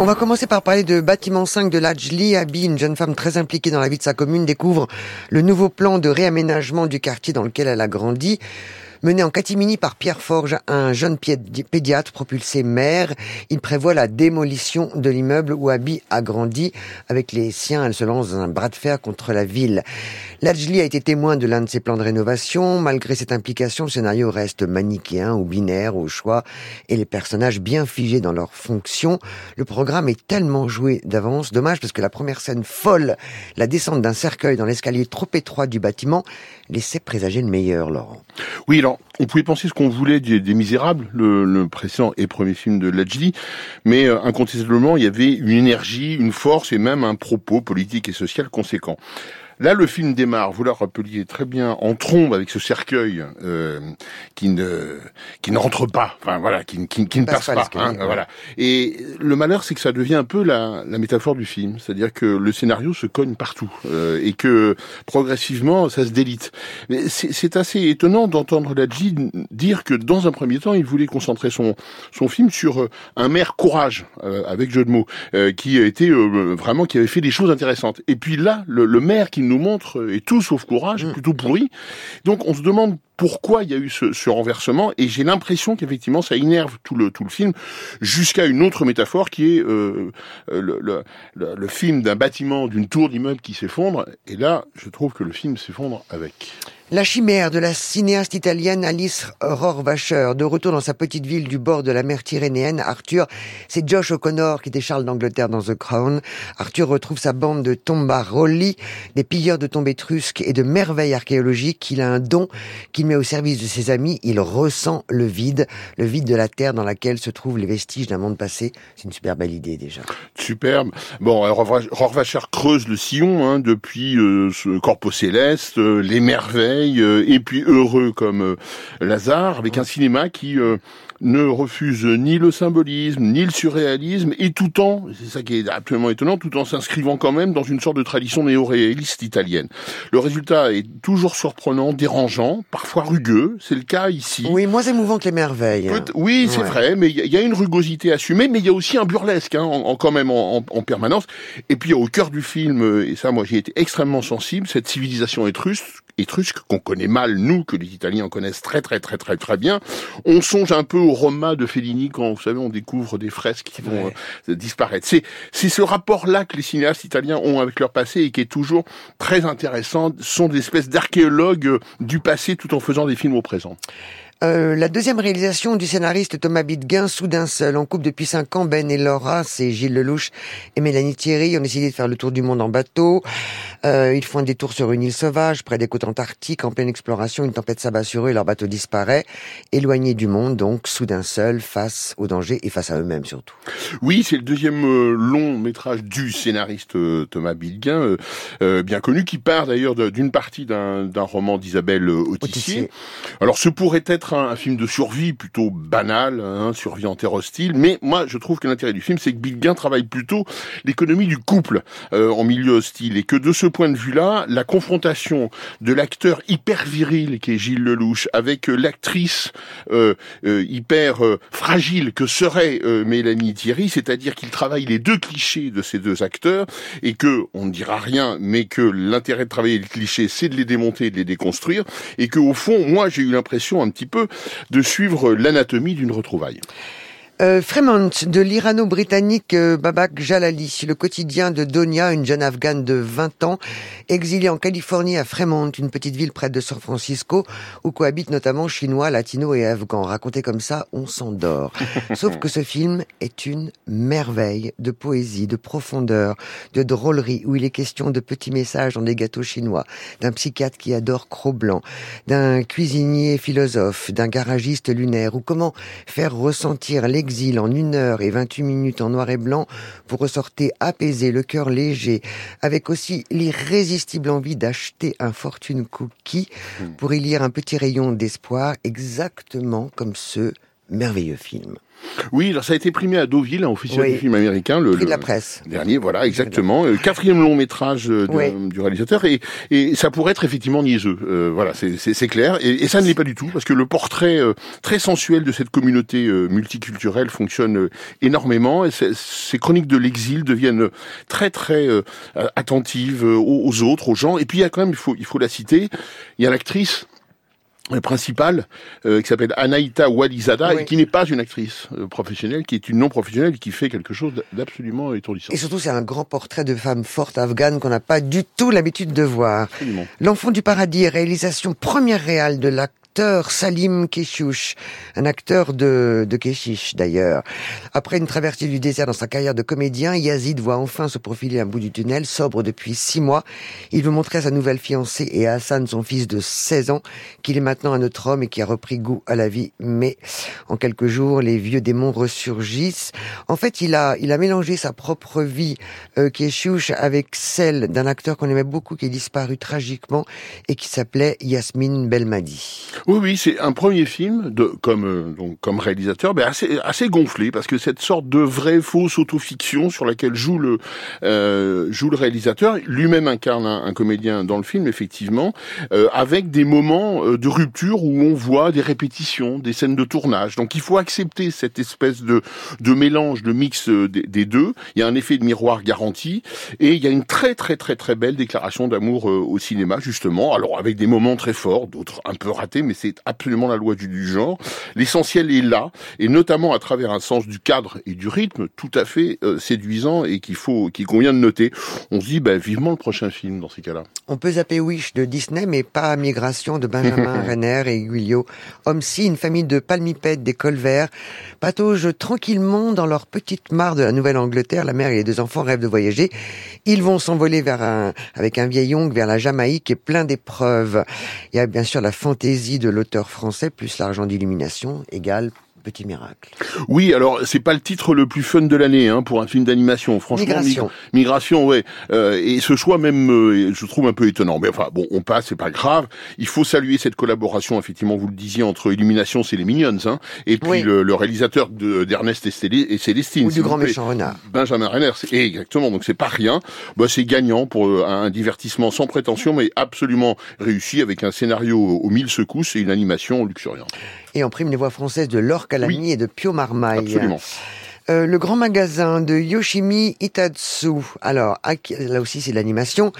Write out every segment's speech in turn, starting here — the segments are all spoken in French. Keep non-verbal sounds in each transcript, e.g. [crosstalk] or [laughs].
On va commencer par parler de bâtiment 5 de Lajli. Abi, une jeune femme très impliquée dans la vie de sa commune, découvre le nouveau plan de réaménagement du quartier dans lequel elle a grandi. Mené en catimini par Pierre Forge, un jeune pédiatre propulsé maire, il prévoit la démolition de l'immeuble où Abby a grandi. Avec les siens, elle se lance dans un bras de fer contre la ville. Lajli a été témoin de l'un de ses plans de rénovation. Malgré cette implication, le scénario reste manichéen ou binaire au choix et les personnages bien figés dans leurs fonctions. Le programme est tellement joué d'avance. Dommage parce que la première scène folle, la descente d'un cercueil dans l'escalier trop étroit du bâtiment, laissait présager le meilleur, Laurent. Oui, on pouvait penser ce qu'on voulait des, Misérables, le, précédent et premier film de Lajli, mais euh, incontestablement, il y avait une énergie, une force et même un propos politique et social conséquent. Là, le film démarre, vous le rappeliez très bien, en trombe avec ce cercueil euh, qui ne qui ne rentre pas, enfin voilà, qui, qui, qui ne passe, pas. hein, voilà. Et le malheur, c'est que ça devient un peu la, la métaphore du film, c'est-à-dire que le scénario se cogne partout euh, et que progressivement, ça se délite. Mais c'est assez étonnant d'entendre Ladji dire que dans un premier temps, il voulait concentrer son son film sur euh, un maire courage, euh, avec jeu de mots, qui était vraiment qui avait fait des choses intéressantes. Et puis là, le, le maire qui nous montre est tout sauf courage, mm. plutôt pourri. Donc on se demande pourquoi il y a eu ce, renversement et j'ai l'impression qu'effectivement ça énerve tout le tout le film jusqu'à une autre métaphore qui est euh, euh le, le, film d'un bâtiment d'une tour d'immeuble qui s'effondre et là je trouve que le film s'effondre avec. La chimère de la cinéaste italienne Alice Rohrwacher, de retour dans sa petite ville du bord de la mer Tyrrhénienne, Arthur, c'est Josh O'Connor qui était Charles d'Angleterre dans The Crown. Arthur retrouve sa bande de tombaroli, des pilleurs de tombes étrusques et de merveilles archéologiques. Il a un don qu'il met au service de ses amis. Il ressent le vide, le vide de la terre dans laquelle se trouvent les vestiges d'un monde passé. C'est une super belle idée déjà. Superbe. Bon, Rohrwacher creuse le sillon hein, depuis euh, ce corpo céleste, euh, les merveilles euh, et puis heureux comme euh, Lazare, avec un cinéma qui euh, ne refuse ni le symbolisme, ni le surréalisme, et tout en, c'est ça qui est absolument étonnant, tout en s'inscrivant quand même dans une sorte de tradition néo-réaliste italienne. Le résultat est toujours surprenant, dérangeant, parfois rugueux, c'est le cas ici. Oui, moins émouvant que les merveilles. oui, c'est vrai, mais il y, a une rugosité assumée, mais il y a aussi un burlesque, hein, en, quand même en, en, permanence. Et puis au cœur du film, et ça moi j'ai été extrêmement sensible, cette civilisation étrusque, étrusque qu'on connaît mal, nous, que les Italiens connaissent très très très très très bien. On songe un peu au Roma de Fellini quand, vous savez, on découvre des fresques qui vont euh, disparaître. C'est, c'est ce rapport-là que les cinéastes italiens ont avec leur passé et qui est toujours très intéressant. Ce sont des espèces d'archéologues du passé tout en faisant des films au présent. Euh, la deuxième réalisation du scénariste Thomas Bidguin, soudain seul, en couple depuis cinq ans, Ben et Laura, c'est Gilles Lelouch et Mélanie Thierry, ont décidé de faire le tour du monde en bateau. Euh, ils font un détour sur une île sauvage, près des côtes antarctiques, en pleine exploration, une tempête s'abat sur eux et leur bateau disparaît. Éloignés du monde, donc, soudain seul, face au danger et face à eux-mêmes surtout. Oui, c'est le deuxième euh, long métrage du scénariste Thomas Bidguin, bien connu, qui part d'ailleurs d'une partie d'un roman d'Isabelle Autissier. Alors, ce pourrait être un, film de survie plutôt banal, hein, survie en terre hostile, mais moi je trouve que l'intérêt du film c'est que Bill Gain travaille plutôt l'économie du couple euh, en milieu hostile. Et que de ce point de vue-là, la confrontation de l'acteur hyper viril qui est Gilles Lelouch avec euh, l'actrice euh, euh, hyper fragile que serait Mélanie Thierry, c'est-à-dire qu'il travaille les deux clichés de ces deux acteurs et que on ne dira rien, mais que l'intérêt de travailler les clichés c'est de les démonter de les déconstruire et que au fond, moi j'ai eu l'impression un petit peu de suivre l'anatomie d'une retrouvaille. Euh, Fremont de l'irano-britannique euh, Babak Jalali, le quotidien de Donia, une jeune afghane de 20 ans, exilée en Californie à Fremont, une petite ville près de San Francisco, où cohabitent notamment chinois, latinos et afghans. Raconté comme ça, on s'endort. [laughs] Sauf que ce film est une merveille de poésie, de profondeur, de drôlerie, où il est question de petits messages dans des gâteaux chinois, d'un psychiatre qui adore Cro-Blanc, d'un cuisinier philosophe, d'un garagiste lunaire, ou comment faire ressentir les exil en une heure et 28 minutes en noir et blanc, vous ressortez apaisé, le cœur léger, avec aussi l'irrésistible envie d'acheter un fortune cookie hmm. pour y lire un petit rayon d'espoir, exactement comme ceux merveilleux film. Oui, alors ça a été primé à Deauville, un officiel Oui. du film américain, le, Prix de la presse. dernier, voilà, exactement. Euh, Quatrième long métrage euh, de- Oui. du réalisateur, et, et ça pourrait être effectivement niaiseux. Euh, voilà, c'est- clair, et, et ça ne l'est pas du tout, parce que le portrait euh, très sensuel de cette communauté euh, multiculturelle fonctionne énormément, et ces- chroniques de l'exil deviennent très très euh, attentives aux, aux autres, aux gens. Et puis il y a quand même, il faut, il faut la citer, il y a l'actrice principale euh, qui s'appelle Anaïta Walizada Oui. et qui n'est pas une actrice euh, professionnelle, qui est une non professionnelle qui fait quelque chose d'absolument étourdissant. Et surtout, c'est un grand portrait de femme forte afghane qu'on n'a pas du tout l'habitude de voir. L'enfant du paradis, réalisation première réelle de Salim Keshouch, un acteur de, de Keshish d'ailleurs. Après une traversée du désert dans sa carrière de comédien, Yazid voit enfin se profiler un bout du tunnel, sobre depuis six mois. Il veut montrer à sa nouvelle fiancée et à Hassan, son fils de 16 ans, qu'il est maintenant un autre homme et qui a repris goût à la vie. Mais en quelques jours, les vieux démons ressurgissent. En fait, il a, il a mélangé sa propre vie, euh, avec celle d'un acteur qu'on aimait beaucoup, qui est disparu tragiquement et qui s'appelait Yasmine Belmadi. Oui, oui, c'est un premier film de comme euh, donc comme réalisateur, mais assez assez gonflé parce que cette sorte de vraie fausse autofiction sur laquelle joue le euh, joue le réalisateur, lui-même incarne un, un comédien dans le film effectivement, euh, avec des moments euh, de rupture où on voit des répétitions, des scènes de tournage. Donc il faut accepter cette espèce de de mélange, de mix euh, des, des deux. Il y a un effet de miroir garanti et il y a une très très très très belle déclaration d'amour au cinéma justement. Alors avec des moments très forts, d'autres un peu ratés, mais c'est absolument la loi du, du genre. L'essentiel est là, et notamment à travers un sens du cadre et du rythme tout à fait euh, séduisant et qu'il faut, qu'il convient de noter. On se dit, bah, vivement le prochain film dans ces cas-là. On peut zapper Wish de Disney, mais pas Migration de Benjamin [laughs] Renner et Guillot. Homme-ci, une famille de palmipèdes des colverts, pataugent tranquillement dans leur petite mare de la Nouvelle-Angleterre. La mère et les deux enfants rêvent de voyager. Ils vont s'envoler vers un, avec un vieil oncle vers la Jamaïque et plein d'épreuves. Il y a bien sûr la fantaisie de l'auteur français, plus l'argent d'illumination, égale petit miracle. Oui, alors c'est pas le titre le plus fun de l'année hein, pour un film d'animation. Franchement, Migration. Mig- Migration, ouais. Euh, et ce choix même, euh, je trouve un peu étonnant. Mais enfin, bon, on passe, c'est pas grave. Il faut saluer cette collaboration, effectivement, vous le disiez, entre Illumination, c'est les Minions, hein, et puis Oui. le, le réalisateur de- d'Ernest et, Célestine. Ou du grand méchant renard. Benjamin Renner, eh, exactement. Donc c'est pas rien. Bah, c'est gagnant pour euh, un divertissement sans prétention, mais absolument réussi avec un scénario aux mille secousses et une animation luxuriante. Et en prime les voix françaises de Laure Calamy et de Pio Marmaille. Absolument. Euh, le grand magasin de Yoshimi Itatsu. Alors, là aussi, c'est de l'animation.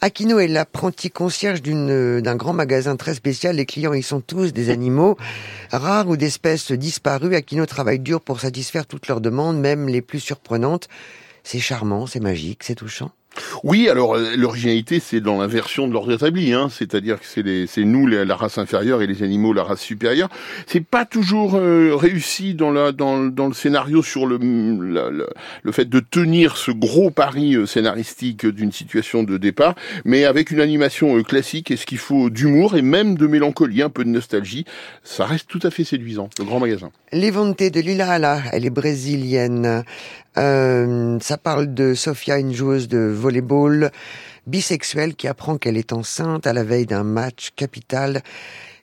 Akino est l'apprenti concierge euh, d'un grand magasin très spécial. Les clients, ils sont tous des animaux rares ou d'espèces disparues. Akino travaille dur pour satisfaire toutes leurs demandes, même les plus surprenantes. C'est charmant, c'est magique, c'est touchant. Oui, alors euh, l'originalité, c'est dans l'inversion de l'ordre établi, hein, c'est-à-dire que c'est c'est nous la race inférieure et les animaux la race supérieure. C'est pas toujours euh, réussi dans la dans, dans le scénario sur le, le fait de tenir ce gros pari euh, scénaristique d'une situation de départ, mais avec une animation euh, classique et ce qu'il faut d'humour et même de mélancolie, un peu de nostalgie, ça reste tout à fait séduisant. Le grand magasin. Levante de Lila Ala, elle est brésilienne. Euh, ça parle de Sofia, une joueuse de volleyball bisexuelle qui apprend qu'elle est enceinte à la veille d'un match capital.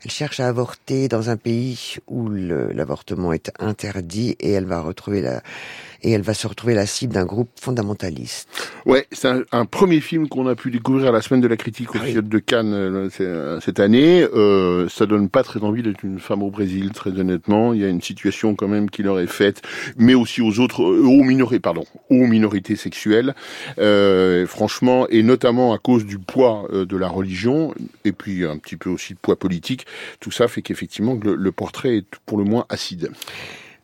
Elle cherche à avorter dans un pays où l'avortement est interdit et elle va retrouver la et elle va se retrouver la cible d'un groupe fondamentaliste. Ouais, c'est un, un premier film qu'on a pu découvrir à la semaine de la critique au Ah oui. De Cannes euh, euh, cette année. Euh, ça donne pas très envie d'être une femme au Brésil, très honnêtement. Il y a une situation quand même qui leur est faite, mais aussi aux autres, euh, aux minorités, pardon, aux minorités sexuelles. Euh, franchement, et notamment à cause du poids de la religion, et puis un petit peu aussi de poids politique. Tout ça fait qu'effectivement le, le portrait est pour le moins acide.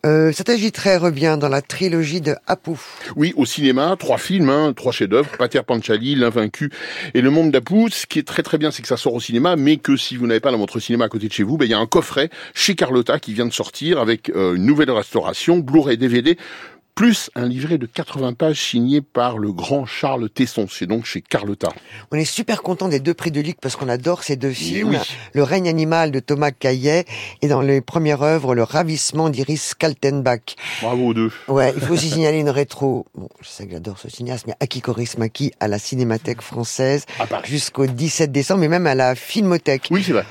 Euh, Satyajit revient dans la trilogie de Apu. Oui, au cinéma, trois films, hein, trois chefs-d'œuvre, Pater Panchali, L'Invaincu et Le Monde d'Apu. Ce qui est très très bien, c'est que ça sort au cinéma, mais que si vous n'avez pas dans votre cinéma à côté de chez vous, ben, il y a un coffret chez Carlotta qui vient de sortir avec euh, une nouvelle restauration, Blu-ray DVD, plus un livret de 80 pages signé par le grand Charles Tesson. C'est donc chez Carlotta. On est super content des deux prix de Luc parce qu'on adore ces deux films. oui. Le règne animal de Thomas Caillet et dans les premières œuvres, Le ravissement d'Iris Kaltenbach. Bravo aux deux. Ouais, il faut aussi [laughs] signaler une rétro. Bon, je sais que j'adore ce cinéaste, mais Aki Kaurismäki à la Cinémathèque française jusqu'au 17 décembre, mais même à la Filmothèque. Oui, c'est vrai.